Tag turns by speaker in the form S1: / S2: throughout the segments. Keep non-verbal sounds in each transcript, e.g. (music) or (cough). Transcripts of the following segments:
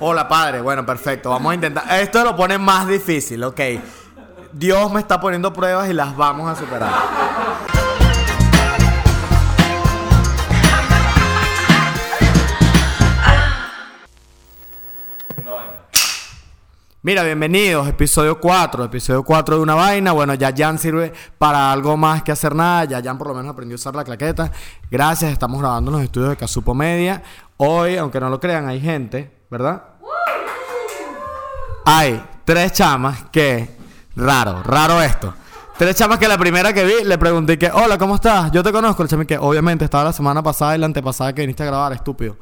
S1: Hola, padre. Bueno, perfecto. Vamos a intentar. Esto lo pone más difícil, ok. Dios me está poniendo pruebas y las vamos a superar. Mira, bienvenidos, episodio 4, episodio 4 de una vaina. Bueno, ya Jan sirve para algo más que hacer nada. Ya Jan por lo menos aprendió a usar la claqueta. Gracias, estamos grabando en los estudios de Casupo Media. Hoy, aunque no lo crean, hay gente, ¿verdad? Hay tres chamas que, raro, raro esto. Tres chamas que la primera que vi le pregunté que, hola, ¿cómo estás? Yo te conozco. El chama que obviamente estaba la semana pasada y la antepasada que viniste a grabar, estúpido.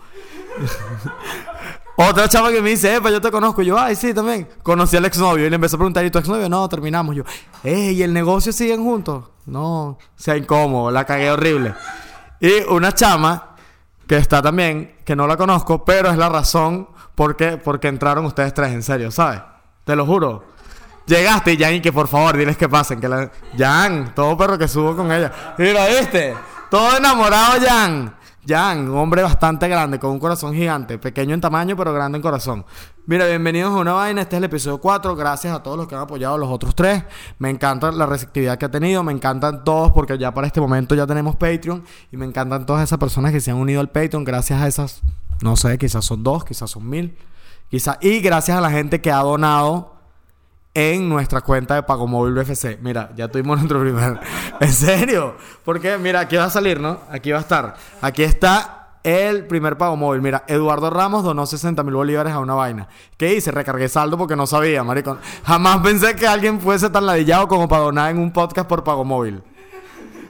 S1: (laughs) Otra chava que me dice, epa, yo te conozco. Y yo, ay, sí, también. Conocí al exnovio y le empezó a preguntar, ¿y tu exnovio? No, terminamos. Yo, ey, ¿y el negocio siguen juntos? No, sea incómodo, la cagué horrible. Y una chama que está también, que no la conozco, pero es la razón por qué, porque entraron ustedes tres, en serio, ¿sabes? Te lo juro. Llegaste y Jan, y que por favor, diles que pasen. Que la... Jan, todo perro que subo con ella. Mira, ¿viste? Todo enamorado, Jan. Jan, un hombre bastante grande, con un corazón gigante, pequeño en tamaño, pero grande en corazón. Mira, bienvenidos a una vaina, este es el episodio 4, gracias a todos los que han apoyado los otros tres. Me encanta la receptividad que ha tenido, me encantan todos porque ya para este momento ya tenemos Patreon y me encantan todas esas personas que se han unido al Patreon, gracias a esas, no sé, quizás son dos, quizás son mil, quizás, y gracias a la gente que ha donado en nuestra cuenta de Pago Móvil BFC. Mira, ya tuvimos (laughs) nuestro primer. ¿En serio? Porque, mira, aquí va a salir, ¿no? Aquí va a estar. Aquí está el primer pago móvil. Mira, Eduardo Ramos donó 60 mil bolívares a una vaina. ¿Qué hice? Recargué saldo porque no sabía, maricón. Jamás pensé que alguien fuese tan ladillado como para donar en un podcast por pago móvil.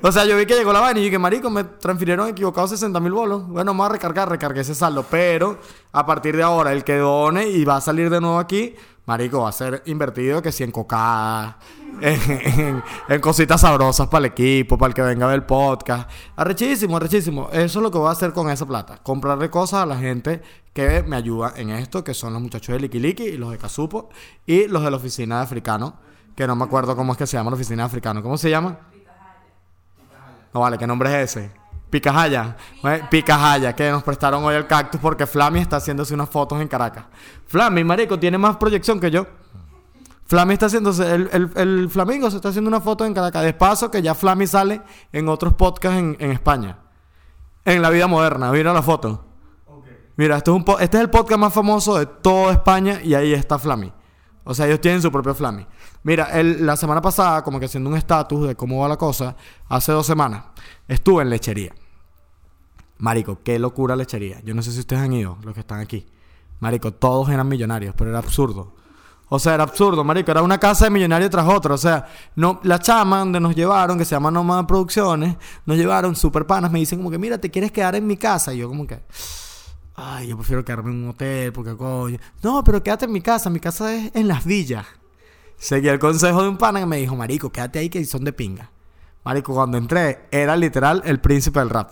S1: O sea, yo vi que llegó la vaina y dije, marico, me transfirieron equivocado 60 mil bolos. Bueno, vamos a recargar, recargué ese saldo. Pero a partir de ahora, el que done y va a salir de nuevo aquí, marico, va a ser invertido que si (laughs) en cocada, en, cositas sabrosas para el equipo, para el que venga a ver el podcast. Arrechísimo, arrechísimo. Eso es lo que voy a hacer con esa plata. Comprarle cosas a la gente que me ayuda en esto, que son los muchachos de Liki Liki y los de Casupo y los de la oficina de africano, que no me acuerdo cómo es que se llama la oficina de africano. ¿Cómo se llama? No vale, ¿qué nombre es ese? Picajaya. Picajaya, que nos prestaron hoy el cactus porque Flammy está haciéndose unas fotos en Caracas. Flammy, marico, tiene más proyección que yo. Flammy está haciéndose, el, el, el Flamingo se está haciendo una foto en Caracas. De paso que ya Flammy sale en otros podcasts en, en España. En la vida moderna, ¿vieron la foto? Mira, este es, un po- este es el podcast más famoso de toda España y ahí está Flammy. O sea, ellos tienen su propio Flammy. Mira, el- la semana pasada, como que haciendo un estatus de cómo va la cosa, hace dos semanas, estuve en lechería. Marico, qué locura lechería. Yo no sé si ustedes han ido, los que están aquí. Marico, todos eran millonarios, pero era absurdo. O sea, era absurdo, marico. Era una casa de millonarios tras otra. O sea, no, la chama donde nos llevaron, que se llama Nomad Producciones, nos llevaron super panas. Me dicen como que, mira, ¿te quieres quedar en mi casa? Y yo como que... Ay, yo prefiero quedarme en un hotel porque coño. No, pero quédate en mi casa. Mi casa es en las villas. Seguí el consejo de un pana que me dijo, marico, quédate ahí que son de pinga. Marico, cuando entré, era literal el príncipe del rap.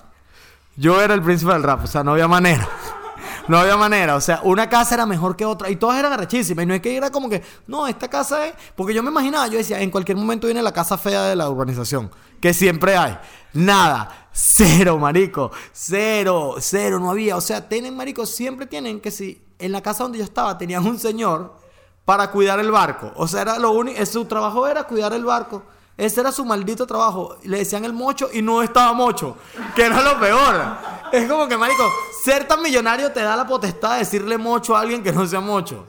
S1: Yo era el príncipe del rap, o sea, no había manera. (laughs) No había manera, o sea, una casa era mejor que otra y todas eran arrechísimas. Y no es que era como que, no, esta casa es. Porque yo me imaginaba, yo decía, en cualquier momento viene la casa fea de la urbanización, que siempre hay. Nada, cero, marico, cero, cero, no había. O sea, tienen, marico, siempre tienen que si en la casa donde yo estaba tenían un señor para cuidar el barco. O sea, era lo único, su trabajo era cuidar el barco. Ese era su maldito trabajo. Le decían el mocho y no estaba mocho. Que era lo peor. Es como que, marico, ser tan millonario te da la potestad de decirle mocho a alguien que no sea mocho.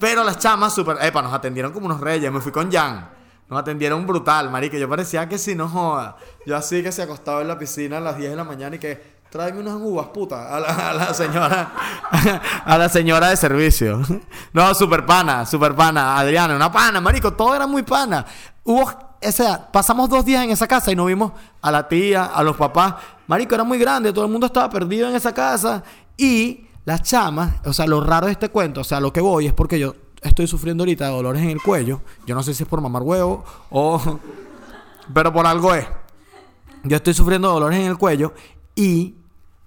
S1: Pero las chamas super... Epa, nos atendieron como unos reyes. Me fui con Jan. Nos atendieron brutal, marico. Yo parecía que si no joda. Yo así que se acostaba en la piscina a las 10 de la mañana y que... Tráeme unas uvas, puta. A la, a la señora... (laughs) A la señora de servicio. No, super pana, super pana. Adriana, una pana, marico. Todo era muy pana. Hubo... O sea, pasamos dos días en esa casa y no vimos a la tía, a los papás. Marico, era muy grande. Todo el mundo estaba perdido en esa casa. Y las chamas... O sea, lo raro de este cuento... O sea, lo que voy es porque yo estoy sufriendo ahorita dolores en el cuello. Yo no sé si es por mamar huevo o... (laughs) Pero por algo es. Yo estoy sufriendo dolores en el cuello y,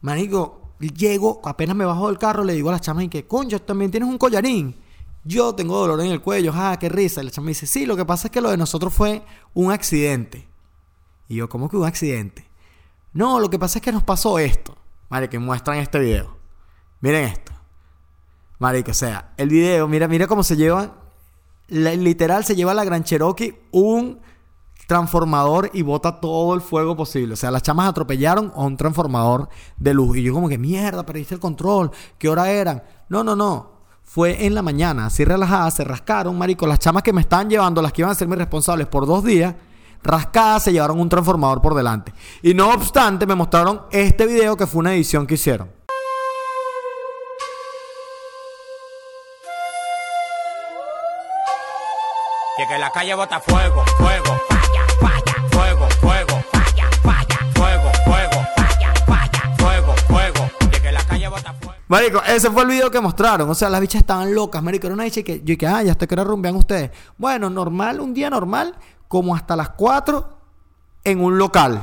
S1: marico, llego, apenas me bajo del carro, le digo a la chama y que, concho, también tienes un collarín. Yo tengo dolor en el cuello, ah, qué risa. Y la chama dice, sí, lo que pasa es que lo de nosotros fue un accidente. Y yo, ¿cómo que un accidente? No, lo que pasa es que nos pasó esto. Madre, que muestran este video. Miren esto. Marico, o sea, el video, mira, mira cómo se lleva. la- literal, se lleva la Gran Cherokee un transformador y bota todo el fuego posible. O sea, las chamas atropellaron a un transformador de luz. Y yo como que, mierda, perdiste el control. ¿Qué hora eran? No, no, no. Fue en la mañana, así relajadas, se rascaron, marico. Las chamas que me estaban llevando, las que iban a ser mis responsables por dos días, rascadas, se llevaron un transformador por delante. Y no obstante, me mostraron este video que fue una edición que hicieron.
S2: Y que la calle bota fuego, fuego, falla, falla, fuego, fuego, falla, falla, fuego, fuego, falla, falla, fuego, fuego. Y que la calle bota fuego.
S1: Marico, ese fue el video que mostraron. O sea, las bichas estaban locas, marico. Era una bicha que yo dije, ah, ya hasta que hora rumbean ustedes. Bueno, normal, un día normal, como hasta las 4 en un local.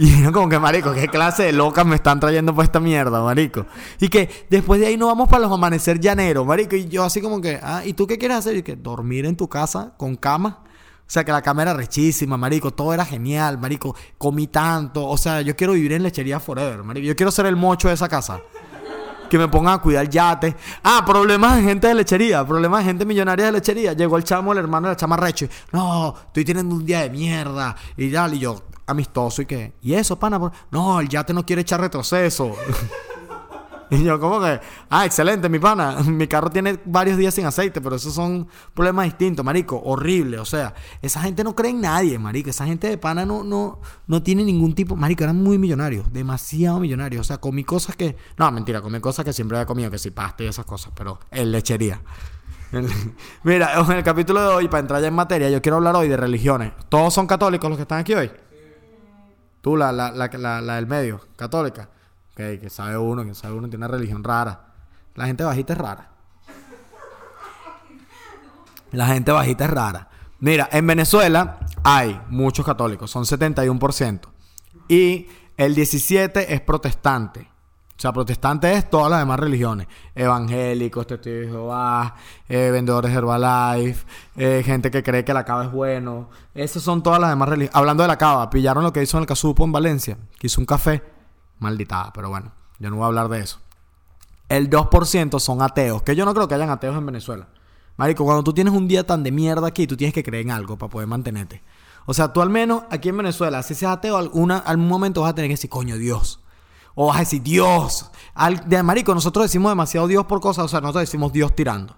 S1: Y yo como que, marico, ¿qué clase de locas me están trayendo por esta mierda, marico? Y que después de ahí nos vamos para los amanecer llaneros, marico. Y yo así como que, ah, ¿y tú qué quieres hacer? Y que dormir en tu casa con cama. O sea, que la cama era rechísima, marico. Todo era genial, marico. Comí tanto. O sea, yo quiero vivir en lechería forever, marico. Yo quiero ser el mocho de esa casa. Que me pongan a cuidar yate. Ah, problemas de gente de lechería. Problemas de gente millonaria de lechería. Llegó el chamo, el hermano de la chama recho. No, estoy teniendo un día de mierda. Y tal. Y yo, amistoso. ¿Y qué? ¿Y eso, pana? No, el yate no quiere echar retroceso. (laughs) y yo, como que? Ah, excelente, mi pana. (laughs) Mi carro tiene varios días sin aceite. Pero esos son problemas distintos, marico. Horrible. O sea, esa gente no cree en nadie, marico. Esa gente de pana no, no, no tiene ningún tipo. Marico, eran muy millonarios. Demasiado millonarios. O sea, comí cosas que. No, mentira, comí cosas que siempre había comido, que si pasta y esas cosas, pero en lechería. (laughs) Mira, en el capítulo de hoy, para entrar ya en materia, yo quiero hablar hoy de religiones. ¿Todos son católicos los que están aquí hoy? Tú, la, la, la, la, del medio, católica. Ok, que sabe uno, que sabe uno, tiene una religión rara. La gente bajita es rara. La gente bajita es rara. Mira, en Venezuela hay muchos católicos, son 71%. Y el 17% es protestante. O sea, protestante es todas las demás religiones. Evangélicos, testigos de Jehová, eh, vendedores de Herbalife, eh, gente que cree que la cava es bueno. Esas son todas las demás religiones. Hablando de la cava, pillaron lo que hizo en el Casupo en Valencia, que hizo un café. Maldita, pero bueno, yo no voy a hablar de eso. El 2% son ateos, que yo no creo que hayan ateos en Venezuela. Marico, cuando tú tienes un día tan de mierda aquí, tú tienes que creer en algo para poder mantenerte. O sea, tú al menos aquí en Venezuela, si seas ateo, alguna, algún momento vas a tener que decir, coño, Dios. O vas a decir, Dios. Al, de marico, nosotros decimos demasiado Dios por cosas, o sea, nosotros decimos Dios tirando.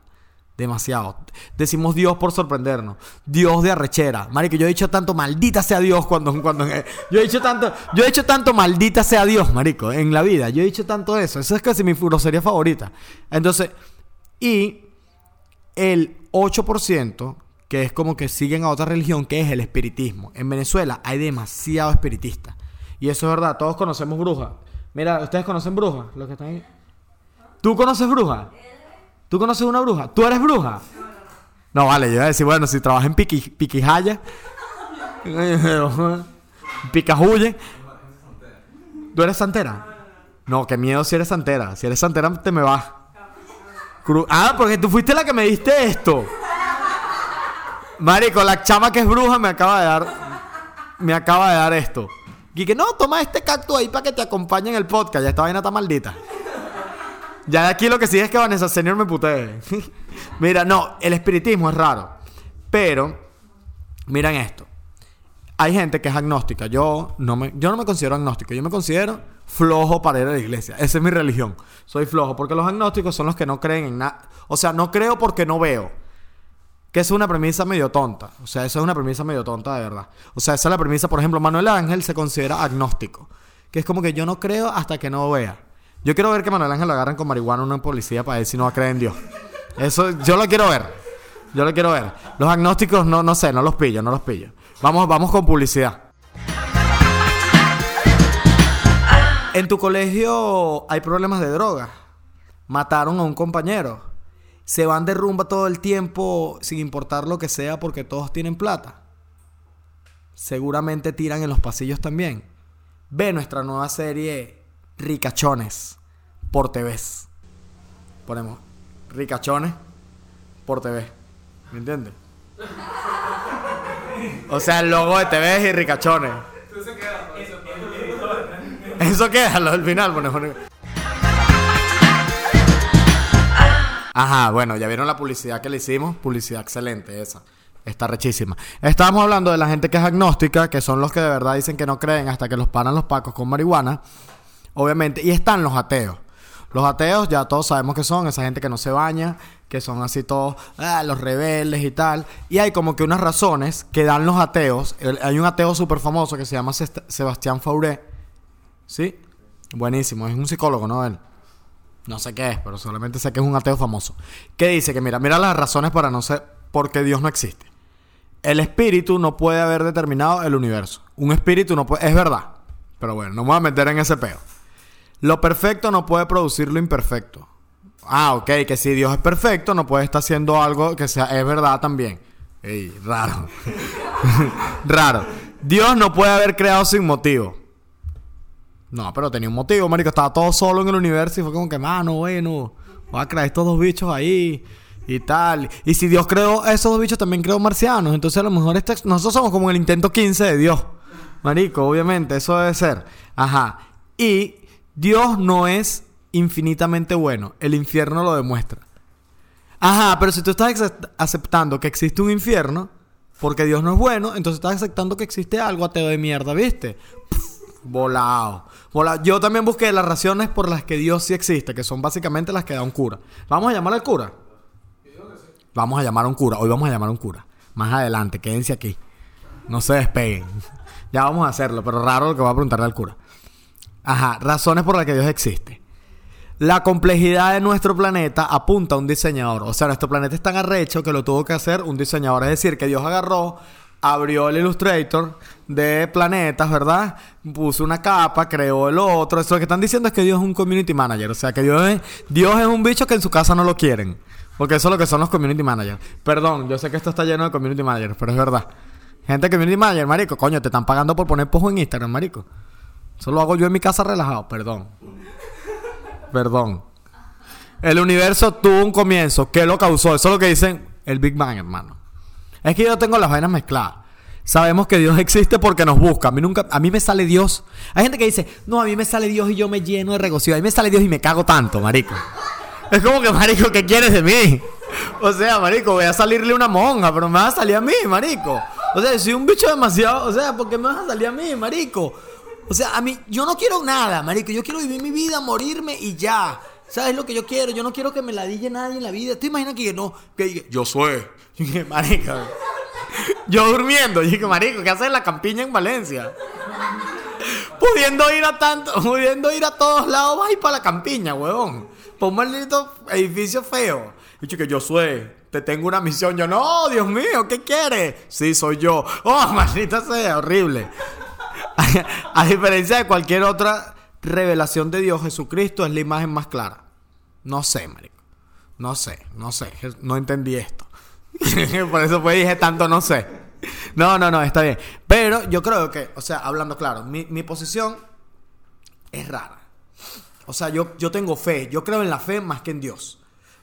S1: Demasiado. Decimos Dios por sorprendernos. Dios de arrechera. Marico, yo he dicho tanto maldita sea Dios cuando... cuando yo he dicho tanto... Yo he dicho tanto maldita sea Dios, marico, en la vida. Yo he dicho tanto eso. Esa es casi mi grosería favorita. Entonces... Y el 8%, que es como que siguen a otra religión, que es el espiritismo. En Venezuela hay demasiado espiritista. Y eso es verdad. Todos conocemos brujas. Mira, ¿ustedes conocen brujas? Los que están ahí. ¿Tú conoces brujas? ¿Tú conoces una bruja? ¿Tú eres bruja? No, vale, yo iba a decir, bueno, si trabajas en piqui, Piquijaya, (laughs) Picajuye, ¿tú eres santera? No, qué miedo si eres santera. Si eres santera, te me vas. Ah, porque tú fuiste la que me diste esto. Marico, la chama que es bruja me acaba de dar. Me acaba de dar esto. Y que no, toma este cactus ahí para que te acompañe en el podcast. Ya esta vaina está maldita. Ya de aquí lo que sigue es que Vanessa Senior me putee. (laughs) Mira, no, el espiritismo es raro. Pero, miren esto. Hay gente que es agnóstica. Yo no me, yo no me considero agnóstico. Yo me considero flojo para ir a la iglesia. Esa es mi religión. Soy flojo. Porque los agnósticos son los que no creen en nada. O sea, no creo porque no veo. Que es una premisa medio tonta. O sea, eso es una premisa medio tonta de verdad. O sea, esa es la premisa. Por ejemplo, Manuel Ángel se considera agnóstico. Que es como que yo no creo hasta que no vea. Yo quiero ver que Manuel Ángel lo agarran con marihuana una policía para ver si no creer en Dios. Eso, yo lo quiero ver. Yo lo quiero ver. Los agnósticos, no, no sé, no los pillo, no los pillo. Vamos, vamos con publicidad. En tu colegio hay problemas de droga. Mataron a un compañero. Se van de rumba todo el tiempo sin importar lo que sea porque todos tienen plata. Seguramente tiran en los pasillos también. Ve nuestra nueva serie Ricachones por TV. Ponemos Ricachones por TV. ¿Me entiendes? O sea, el logo de TV y Ricachones. Eso queda al final. ponemos- Ajá, bueno, ya vieron la publicidad que le hicimos. Publicidad excelente esa. Está rechísima. Estábamos hablando de la gente que es agnóstica, que son los que de verdad dicen que no creen hasta que los paran los pacos con marihuana. Obviamente. Y están los ateos. Los ateos ya todos sabemos que son esa gente que no se baña, que son así todos ah, los rebeldes y tal. Y hay como que unas razones que dan los ateos. Hay un ateo súper famoso que se llama Sebastián Fauré. ¿Sí? Buenísimo. Es un psicólogo, ¿no? Él. No sé qué es, pero solamente sé que es un ateo famoso. Que dice que, mira, mira las razones para no ser por qué Dios no existe. El espíritu no puede haber determinado el universo. Un espíritu no puede... Es verdad. Pero bueno, no me voy a meter en ese peo. Lo perfecto no puede producir lo imperfecto. Ah, ok, que si Dios es perfecto, no puede estar haciendo algo que sea, es verdad también. Ey, raro. (laughs) raro. Dios no puede haber creado sin motivo. No, pero tenía un motivo, marico. Estaba todo solo en el universo y fue como que, mano, bueno, voy a crear estos dos bichos ahí y tal. Y si Dios creó esos dos bichos, también creó marcianos. Entonces a lo mejor este- nosotros somos como el intento 15 de Dios. Marico, obviamente, eso debe ser. Ajá. Y Dios no es infinitamente bueno. El infierno lo demuestra. Ajá, pero si tú estás aceptando que existe un infierno, porque Dios no es bueno, entonces estás aceptando que existe algo ateo de mierda, ¿viste? Volado. volado. Yo también busqué las razones por las que Dios sí existe, que son básicamente las que da un cura. ¿Vamos a llamar al cura? Vamos a llamar a un cura. Hoy vamos a llamar a un cura. Más adelante, quédense aquí. No se despeguen. (laughs) ya vamos a hacerlo, pero raro lo que voy a preguntarle al cura. Ajá, razones por las que Dios existe. La complejidad de nuestro planeta apunta a un diseñador. O sea, nuestro planeta es tan arrecho que lo tuvo que hacer un diseñador. Es decir, que Dios agarró, abrió el Illustrator de planetas, ¿verdad? Puso una capa, creó el otro. Eso lo que están diciendo es que Dios es un community manager. O sea, que Dios es, Dios es un bicho que en su casa no lo quieren. Porque eso es lo que son los community managers. Perdón, yo sé que esto está lleno de community managers, pero es verdad. Gente community manager, marico, coño, te están pagando por poner pojo en Instagram, marico. Eso lo hago yo en mi casa relajado, perdón. Perdón. El universo tuvo un comienzo. ¿Qué lo causó? Eso es lo que dicen el Big Bang, hermano. Es que yo tengo las vainas mezcladas. Sabemos que Dios (laughs) existe porque nos busca. A mí nunca, a mí me sale Dios. Hay gente que dice, no, a mí me sale Dios y yo me lleno de regocijo. A mí me sale Dios y me cago tanto, marico. (laughs) Es como que, marico, ¿qué quieres de mí? (laughs) O sea, marico, voy a salirle una monja, pero me va a salir a mí, marico. O sea, soy un bicho demasiado. O sea, ¿por qué me vas a salir a mí, marico? O sea, a mí, yo no quiero nada, marico. Yo quiero vivir mi vida, morirme y ya. ¿Sabes lo que yo quiero? Yo no quiero que me la dille nadie en la vida. ¿Te imaginas que no? Que yo soy. Dije, (laughs) marico. Yo durmiendo. Y dije, marico, ¿qué haces en la campiña en Valencia? Pudiendo ir a tanto, pudiendo ir a todos lados, vas para la campiña, huevón. Por un maldito edificio feo. Y que yo soy, te tengo una misión. Yo, no, Dios mío, ¿qué quieres? Sí, soy yo. Oh, (laughs) maldita sea, horrible. (laughs) a diferencia de cualquier otra revelación de Dios, Jesucristo es la imagen más clara. No sé, marico. No sé, no sé. No entendí esto. (laughs) Por eso dije tanto no sé. No, no, no, está bien. Pero yo creo que, o sea, hablando claro, mi, posición es rara. O sea, yo, yo tengo fe. Yo creo en la fe más que en Dios.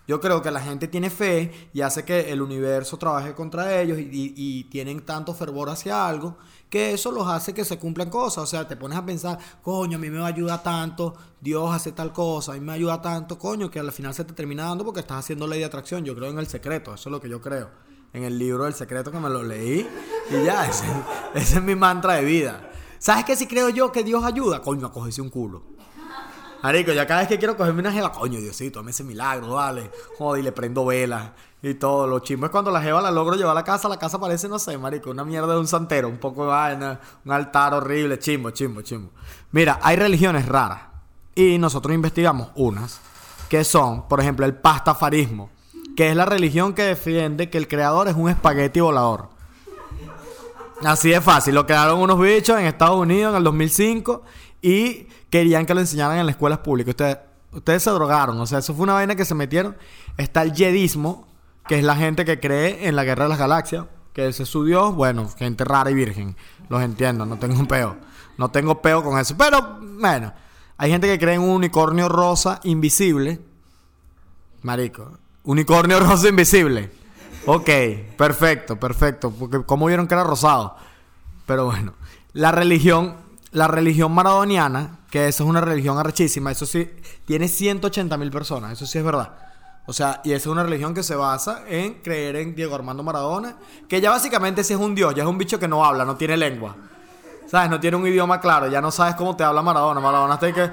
S1: Yo creo que la gente tiene fe y hace que el universo trabaje contra ellos y tienen tanto fervor hacia algo que eso los hace que se cumplan cosas. O sea, te pones a pensar, coño, a mí me ayuda tanto, Dios hace tal cosa, a mí me ayuda tanto, coño, que al final se te termina dando porque estás haciendo ley de atracción. Yo creo en el secreto, eso es lo que yo creo. En el libro del secreto que me lo leí y ya, (laughs) ese, es mi mantra de vida. ¿Sabes qué si creo yo que Dios ayuda? Coño, a un culo. Marico, ya cada vez que quiero cogerme una jeva, coño, Diosito, dame ese milagro, vale. Joder, y le prendo velas y todo. Lo chimbo es cuando la jeva la logro llevar a la casa, la casa parece, no sé, marico, una mierda de un santero, un poco de vaina, un altar horrible, chimbo, chimbo, chimbo. Mira, hay religiones raras y nosotros investigamos unas que son, por ejemplo, el pastafarismo, que es la religión que defiende que el creador es un espagueti volador. Así de fácil. Lo crearon unos bichos en Estados Unidos en el 2005 y querían que lo enseñaran en las escuelas públicas. Ustedes, ustedes se drogaron. O sea, eso fue una vaina que se metieron. Está el jedismo, que es la gente que cree en la guerra de las galaxias. Que ese es su Dios. Bueno, gente rara y virgen. Los entiendo, no tengo un peo. No tengo peo con eso. Pero, bueno, hay gente que cree en un unicornio rosa invisible. Marico. Unicornio (laughs) rosa invisible. Ok, perfecto, perfecto. Porque ¿cómo vieron que era rosado? Pero bueno, la religión, la religión maradoniana, que eso es una religión arrechísima, eso sí, tiene 180 mil personas, eso sí es verdad. O sea, y esa es una religión que se basa en creer en Diego Armando Maradona, que ya básicamente sí es un dios, ya es un bicho que no habla, no tiene lengua. ¿Sabes? No tiene un idioma claro, ya no sabes cómo te habla Maradona. Maradona está que...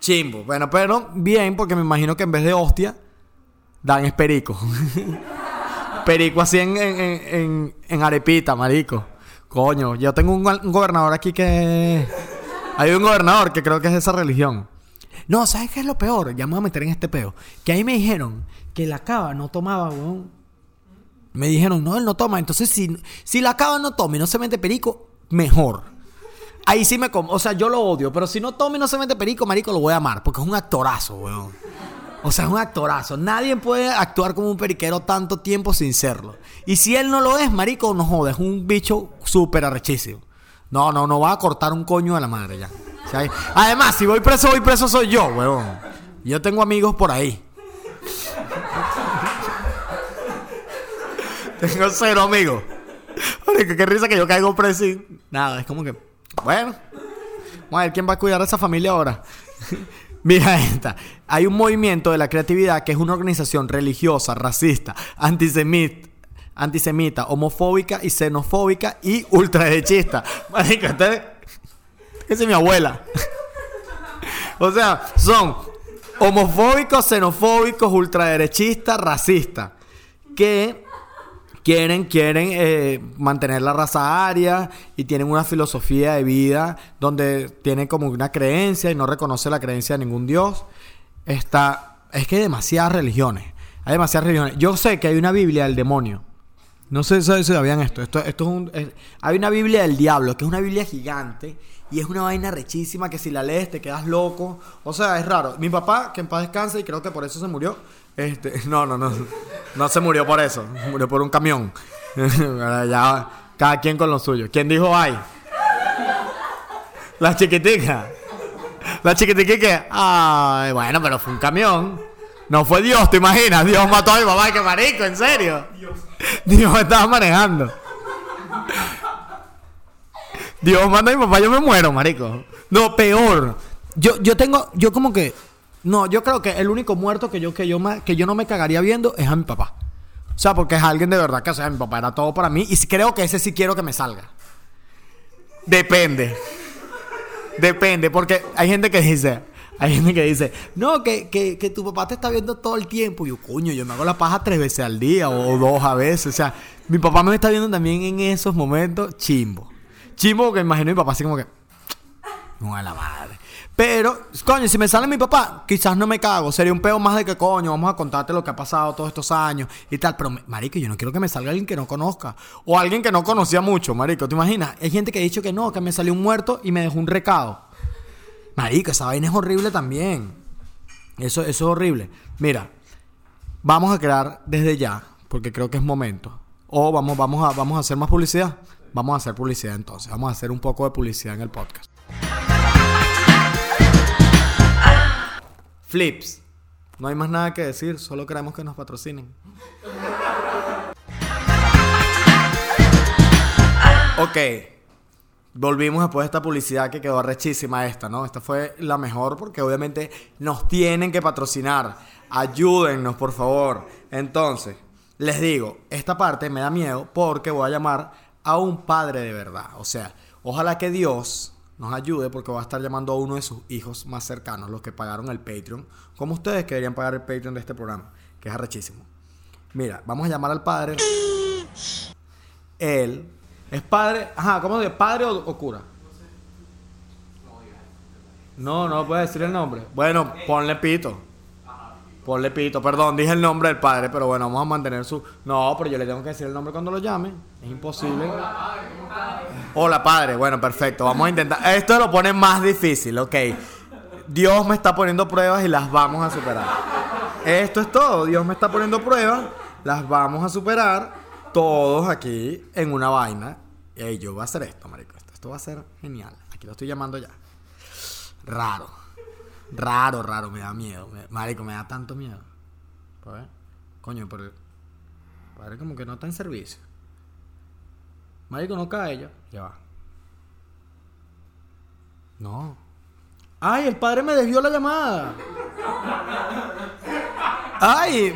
S1: Chimbo. Bueno, pero bien, porque me imagino que en vez de hostia, dan es perico. (laughs) perico así en, en, en, en arepita, marico. Coño, yo tengo un, un gobernador aquí que... Hay un gobernador que creo que es de esa religión. No, ¿sabes qué es lo peor? Ya me voy a meter en este peo. Que ahí me dijeron que la cava no tomaba, weón. Me dijeron, no, él no toma. Entonces, si, si la cava no toma y no se mete perico, mejor. Ahí sí me como. O sea, yo lo odio. Pero si no toma y no se mete perico, marico, lo voy a amar. Porque es un actorazo, weón. O sea, es un actorazo. Nadie puede actuar como un periquero tanto tiempo sin serlo. Y si él no lo es, marico, no joda. Es un bicho súper arrechísimo. No, no, no va a cortar un coño a la madre ya. Además, si voy preso, voy preso soy yo, weón. Yo tengo amigos por ahí. (laughs) tengo cero amigos. Qué risa que yo caigo preso. Nada, es como que... Bueno. Vamos a ver quién va a cuidar a esa familia ahora. (laughs) Mira esta. Hay un movimiento de la creatividad que es una organización religiosa, racista, antisemita, antisemita, homofóbica y xenofóbica y ultraderechista. Marico, esta es- esa es mi abuela. (laughs) o sea, son homofóbicos, xenofóbicos, ultraderechistas, racistas. Que quieren, quieren eh, mantener la raza aria y tienen una filosofía de vida donde tienen como una creencia y no reconoce la creencia de ningún dios. Está, es que hay demasiadas religiones. Hay demasiadas religiones. Yo sé que hay una Biblia del demonio. No sé si sabían esto. Esto, esto es un, hay una Biblia del diablo, que es una Biblia gigante. Y es una vaina rechísima que si la lees te quedas loco. O sea, es raro. Mi papá, que en paz descanse y creo que por eso se murió. Este, (laughs) no, no, no. No se murió por eso. Murió por un camión. (laughs) cada quien con lo suyo. ¿Quién dijo ay? La chiquitica. La chiquitica que. Ay, bueno, pero fue un camión. No fue Dios, ¿te imaginas? Dios mató a mi mamá. ¡Qué marico! ¿En serio? Dios estaba manejando. Dios manda a mi papá, yo me muero, marico. No, peor. Yo, yo tengo, yo como que, no, yo creo que el único muerto que yo, que yo, que yo no me cagaría viendo es a mi papá. O sea, porque es alguien de verdad que, o sea, mi papá era todo para mí y creo que ese sí quiero que me salga. Depende. Depende, porque hay gente que dice, hay gente que dice, no, que, que, que tu papá te está viendo todo el tiempo. Y yo, coño, yo me hago la paja tres veces al día o dos a veces. O sea, mi papá me está viendo también en esos momentos chimbo. Chimbo, porque imagino mi papá así como que, no a la madre. Pero, coño, si me sale mi papá, quizás no me cago. Sería un peo más de que, coño, vamos a contarte lo que ha pasado todos estos años y tal. Pero, marico, yo no quiero que me salga alguien que no conozca. O alguien que no conocía mucho, marico. ¿Te imaginas? Hay gente que ha dicho que no, que me salió un muerto y me dejó un recado. Marico, esa vaina es horrible también. Eso, eso es horrible. Mira, vamos a crear desde ya, porque creo que es momento. O vamos, vamos, a, vamos a hacer más publicidad. Vamos a hacer publicidad entonces. Vamos a hacer un poco de publicidad en el podcast. Flips. No hay más nada que decir, solo queremos que nos patrocinen. Ok. Volvimos después de esta publicidad que quedó rechísima esta, ¿no? Esta fue la mejor porque obviamente nos tienen que patrocinar. Ayúdennos, por favor. Entonces, les digo, esta parte me da miedo porque voy a llamar a un padre de verdad. O sea, ojalá que Dios nos ayude porque voy a estar llamando a uno de sus hijos más cercanos, los que pagaron el Patreon, como ustedes que deberían pagar el Patreon de este programa, que es arrechísimo. Mira, vamos a llamar al padre. Él es padre. Ajá, ¿cómo de padre o, o cura? No, no puede decir el nombre. Bueno, ponle pito. Ponle pito, perdón, dije el nombre del padre, pero bueno, vamos a mantener su. No, pero yo le tengo que decir el nombre cuando lo llame. Es imposible. Hola, padre. Bueno, perfecto. Vamos a intentar. Esto lo pone más difícil, ok. Dios me está poniendo pruebas y las vamos a superar. Esto es todo. Dios me está poniendo pruebas, las vamos a superar todos aquí en una vaina. Y yo voy a hacer esto, marico. Esto, esto va a ser genial. Aquí lo estoy llamando ya. Raro. Raro, raro. Me da miedo. Marico, me da tanto miedo. Ver. Coño, pero... Padre como que no está en servicio. Marico, no cae ya. Ya va. No. Ay, el padre me desvió la llamada. ¡Ay!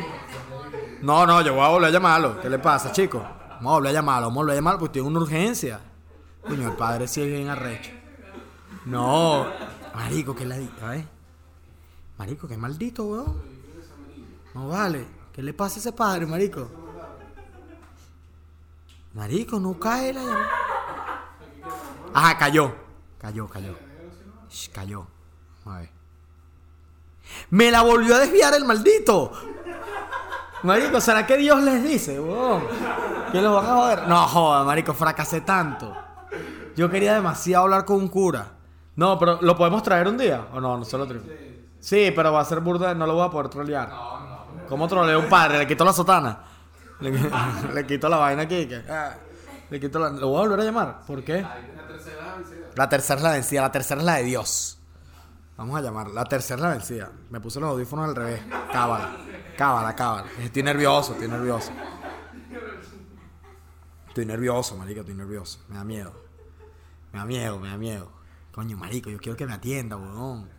S1: No, no, yo voy a volver a llamarlo. ¿Qué le pasa, chico? Vamos a volver a llamarlo, vamos a volver a llamarlo porque tiene una urgencia. Coño, el padre sí es bien arrecho. No, marico, que la di- a ver. Marico, qué maldito, weón. No vale. ¿Qué le pasa a ese padre, marico? Marico, no cae la llamada. Ajá, cayó. Cayó, cayó. Cayó. A ver. Me la volvió a desviar el maldito. Marico, ¿será que Dios les dice, weón? Que los van a joder. No, joda, marico, fracasé tanto. Yo quería demasiado hablar con un cura. No, pero ¿lo podemos traer un día? ¿O no? No se lo traigo. Sí, pero va a ser burda, no lo voy a poder trolear. ¿Cómo troleo un padre? ¿Le quito la sotana? Le, (laughs) le quito la vaina aquí. ah, le quito la... ¿Lo voy a volver a llamar? ¿Por qué? La tercera es la vencida. La tercera es la de Dios. Vamos a llamar. La tercera la vencida. Me puse los audífonos al revés. Cábala. Cábala, cábala. Estoy nervioso, estoy nervioso. Estoy nervioso, marico, estoy nervioso. Me da miedo. Me da miedo, me da miedo. Coño, marico, yo quiero que me atienda, weón.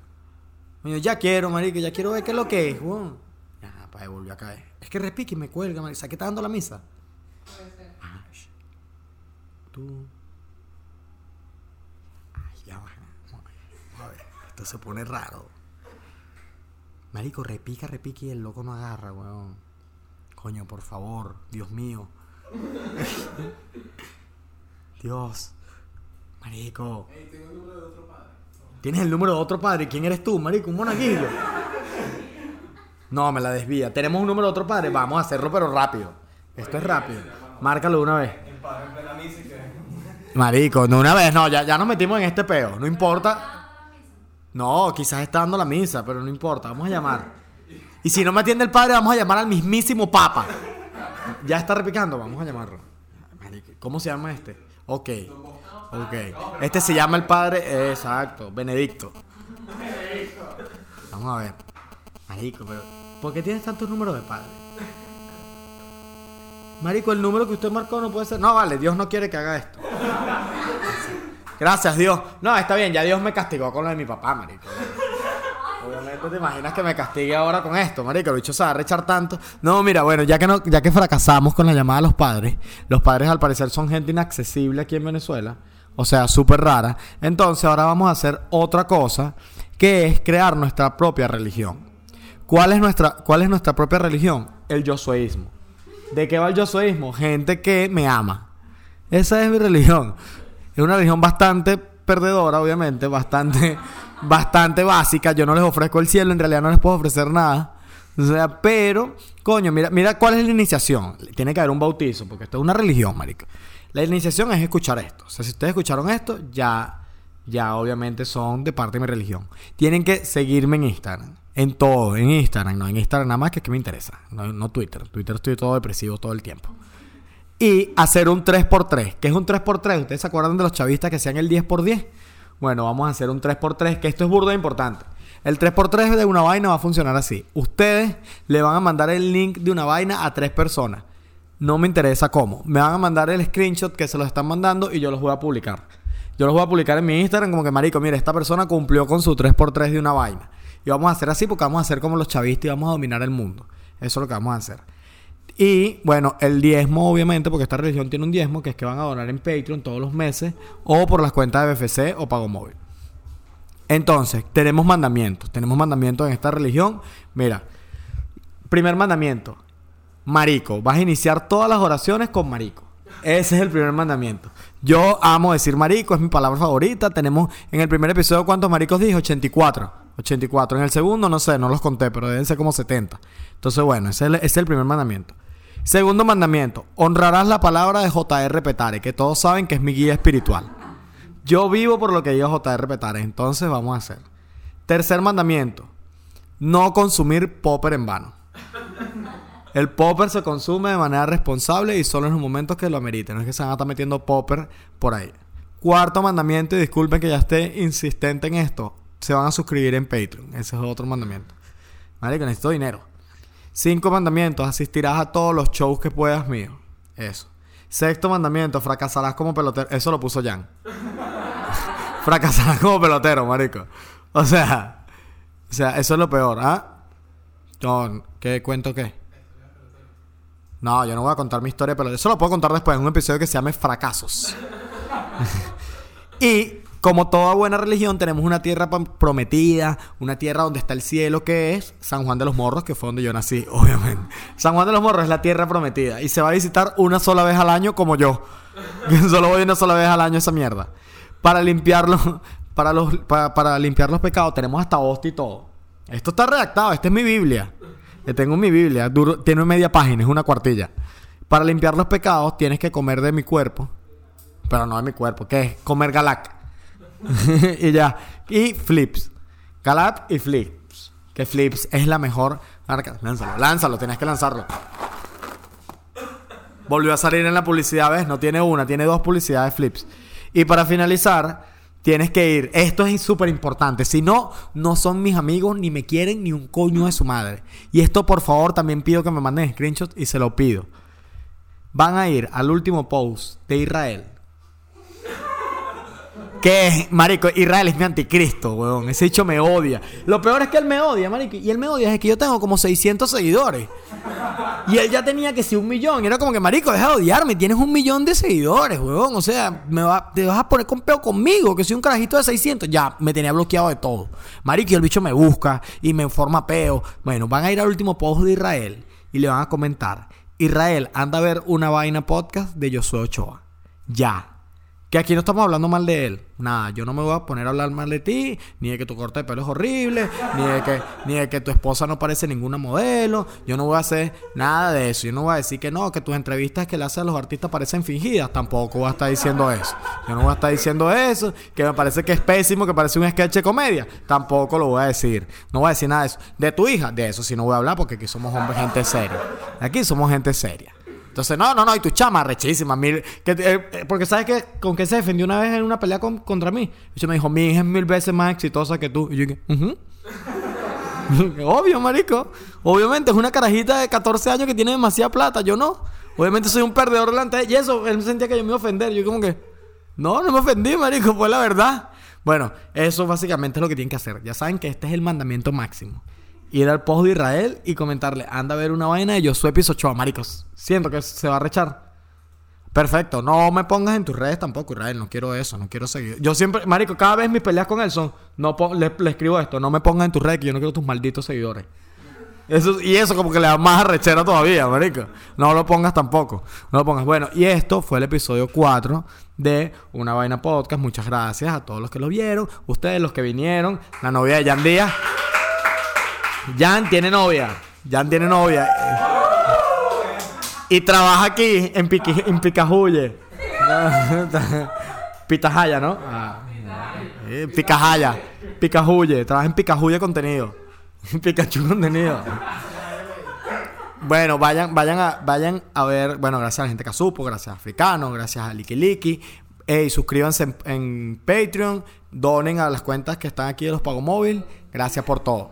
S1: Coño, ya quiero, marico, ya quiero ver qué es lo que es, weón. Ya, pa, volvió a caer. Es que repique y me cuelga, marico. ¿Sabes qué está dando la misa? Ah, sh- Tú. Ay, ya va. A ver. Esto se pone raro. Marico, repica, repica y el loco no agarra, weón. Coño, por favor, Dios mío. (laughs) Dios. Marico. ¿Tienes el número de otro padre? ¿Quién eres tú, marico? ¿Un monaguillo? No, me la desvía. Tenemos un número de otro padre. Vamos a hacerlo, pero rápido. Esto es rápido. Márcalo de una vez. Marico, de una vez. No, ya, ya nos metimos en este peo. No importa. No, quizás está dando la misa, pero no importa. Vamos a llamar. Y si no me atiende el padre, vamos a llamar al mismísimo papa. Ya está repicando, vamos a llamarlo. ¿Cómo se llama este? Ok. Ok. Este se llama el padre. exacto, Benedicto. Vamos a ver. Marico, pero. ¿Por qué tienes tantos números de padre? Marico, el número que usted marcó no puede ser. No, vale, Dios no quiere que haga esto. Gracias, Dios. No, está bien, ya Dios me castigó con lo de mi papá, marico. Obviamente te imaginas que me castigue ahora con esto, marico. El bicho se va a rechar tanto. No, mira, bueno, ya que no, ya que fracasamos con la llamada a los padres, los padres al parecer son gente inaccesible aquí en Venezuela. O sea, súper rara. Entonces ahora vamos a hacer otra cosa, que es crear nuestra propia religión. ¿Cuál es nuestra, cuál es nuestra propia religión? El yosueísmo. ¿De qué va el yosueísmo? Gente que me ama. Esa es mi religión. Es una religión bastante perdedora, obviamente, bastante, (laughs) bastante básica. Yo no les ofrezco el cielo, en realidad no les puedo ofrecer nada. O sea, pero, coño, mira, mira cuál es la iniciación. Tiene que haber un bautizo, porque esto es una religión, marico. La iniciación es escuchar esto. O sea, si ustedes escucharon esto, ya, ya obviamente son de parte de mi religión. Tienen que seguirme en Instagram. En todo, en Instagram, no en Instagram nada más que es que me interesa. No, no Twitter. Twitter estoy todo depresivo todo el tiempo y hacer un 3x3. ¿Qué es un 3x3? ¿Ustedes se acuerdan de los chavistas que hacían el 10x10? Bueno, vamos a hacer un 3x3, que esto es burda importante. El 3x3 de una vaina va a funcionar así. Ustedes le van a mandar el link de una vaina a tres personas. No me interesa cómo. Me van a mandar el screenshot que se los están mandando y yo los voy a publicar. Yo los voy a publicar en mi Instagram como que, marico, mira, esta persona cumplió con su 3x3 de una vaina. Y vamos a hacer así porque vamos a hacer como los chavistas y vamos a dominar el mundo. Eso es lo que vamos a hacer. Y bueno, el diezmo, obviamente, porque esta religión tiene un diezmo, que es que van a donar en Patreon todos los meses, o por las cuentas de BFC o Pago Móvil. Entonces, tenemos mandamientos. Tenemos mandamientos en esta religión. Mira, primer mandamiento: Marico. Vas a iniciar todas las oraciones con Marico. Ese es el primer mandamiento. Yo amo decir marico, es mi palabra favorita. Tenemos en el primer episodio, ¿cuántos maricos dije? 84. 84. En el segundo, no sé, no los conté, pero deben ser como 70. Entonces, bueno, ese es el, ese es el primer mandamiento. Segundo mandamiento, honrarás la palabra de J.R. Petare, que todos saben que es mi guía espiritual. Yo vivo por lo que diga J.R. Petare, entonces vamos a hacer. Tercer mandamiento, no consumir popper en vano. El popper se consume de manera responsable y solo en los momentos que lo ameriten. No es que se van a estar metiendo popper por ahí. Cuarto mandamiento, y disculpen que ya esté insistente en esto, se van a suscribir en Patreon. Ese es otro mandamiento. Marico, necesito dinero. Cinco mandamientos, asistirás a todos los shows que puedas mío. Eso. Sexto mandamiento, fracasarás como pelotero. Eso lo puso Jan. (laughs) fracasarás como pelotero, marico. O sea, o sea, eso es lo peor, ¿ah? No, ¿qué cuento qué? No, yo no voy a contar mi historia, pero eso lo puedo contar después en un episodio que se llame Fracasos. (laughs) y como toda buena religión, tenemos una tierra prometida, una tierra donde está el cielo, que es San Juan de los Morros, que fue donde yo nací, (laughs) obviamente. San Juan de los Morros es la tierra prometida y se va a visitar una sola vez al año, como yo. (laughs) Solo voy una sola vez al año a esa mierda. Para limpiarlo, (laughs) para, los, para, limpiar los pecados, tenemos hasta hostia y todo. Esto está redactado, esta es mi Biblia. Yo tengo mi Biblia, duro- tiene media página, es una cuartilla. Para limpiar los pecados tienes que comer de mi cuerpo, pero no de mi cuerpo, que es comer galac. (laughs) y ya. Y flips. Galap y flips. Que flips es la mejor marca. Lánzalo, lánzalo, tienes que lanzarlo. Volvió a salir en la publicidad, ¿ves? No tiene una, tiene dos publicidades flips. Y para finalizar, tienes que ir. Esto es súper importante. Si no, no son mis amigos, ni me quieren, ni un coño de su madre. Y esto, por favor, también pido que me manden screenshots y se lo pido. Van a ir al último post de Israel. Que marico, Israel es mi anticristo, weón. Ese dicho me odia. Lo peor es que él me odia, marico. Y él me odia es que yo tengo como 600 seguidores. Y él ya tenía que ser un millón. Y era como que, marico, deja de odiarme. Tienes un millón de seguidores, weón. O sea, me te vas a poner con peo conmigo, que soy un carajito de 600. Ya, me tenía bloqueado de todo. Marico, y el bicho me busca y me forma peo. Bueno, van a ir al último post de Israel y le van a comentar. Israel, anda a ver una vaina podcast de Josué Ochoa. Ya. Aquí no estamos hablando mal de él. Nada, yo no me voy a poner a hablar mal de ti, ni de que tu corte de pelo es horrible, ni de que, ni de que tu esposa no parece ninguna modelo. Yo no voy a hacer nada de eso. Yo no voy a decir que no, que tus entrevistas que le haces a los artistas parecen fingidas. Tampoco voy a estar diciendo eso. Yo no voy a estar diciendo eso, que me parece que es pésimo, que parece un sketch de comedia. Tampoco lo voy a decir. No voy a decir nada de eso. De tu hija, de eso sí no voy a hablar porque aquí somos hombres, gente seria. Aquí somos gente seria. Entonces, no, no, no, y tu chama, rechísima. Mil, eh, eh, porque sabes que con qué se defendió una vez en una pelea con- contra mí. Y me dijo, mi hija es mil veces más exitosa que tú. Y yo dije. (laughs) Obvio, marico. Obviamente, es una carajita de 14 años que tiene demasiada plata. Yo no. Obviamente soy un perdedor delante de. Y eso, él sentía que yo me iba a ofender. Yo como que, no, no me ofendí, marico. Fue la verdad. Bueno, eso básicamente es lo que tienen que hacer. Ya saben que este es el mandamiento máximo. Ir al post de Israel y comentarle, anda a ver una vaina de Josué Pisochoa, maricos. Siento que se va a rechar. Perfecto, no me pongas en tus redes tampoco, Israel. No quiero eso, no quiero seguir. Yo siempre, Marico, cada vez mis peleas con él son. No le, le escribo esto, no me pongas en tus redes, que yo no quiero tus malditos seguidores. Eso, y eso como que le da más arrechera todavía, marico. No lo pongas tampoco. No lo pongas. Bueno, y esto fue el episodio 4 de Una Vaina Podcast. Muchas gracias a todos los que lo vieron. Ustedes, los que vinieron. La novia de Jan Díaz. Jan tiene novia. Jan tiene novia. Y trabaja aquí en, Piqui- en Picajuye. (laughs) Pitajaya, ¿no? Ah, eh, Picajaya. Trabaja en Picajuye contenido. (laughs) Pikachu contenido. Bueno, vayan, vayan a, vayan a ver, bueno, gracias a la gente que supo, gracias a Africano, gracias a Liki Liki. Ey, suscríbanse en, en Patreon, donen a las cuentas que están aquí de los Pago Móvil. Gracias por todo.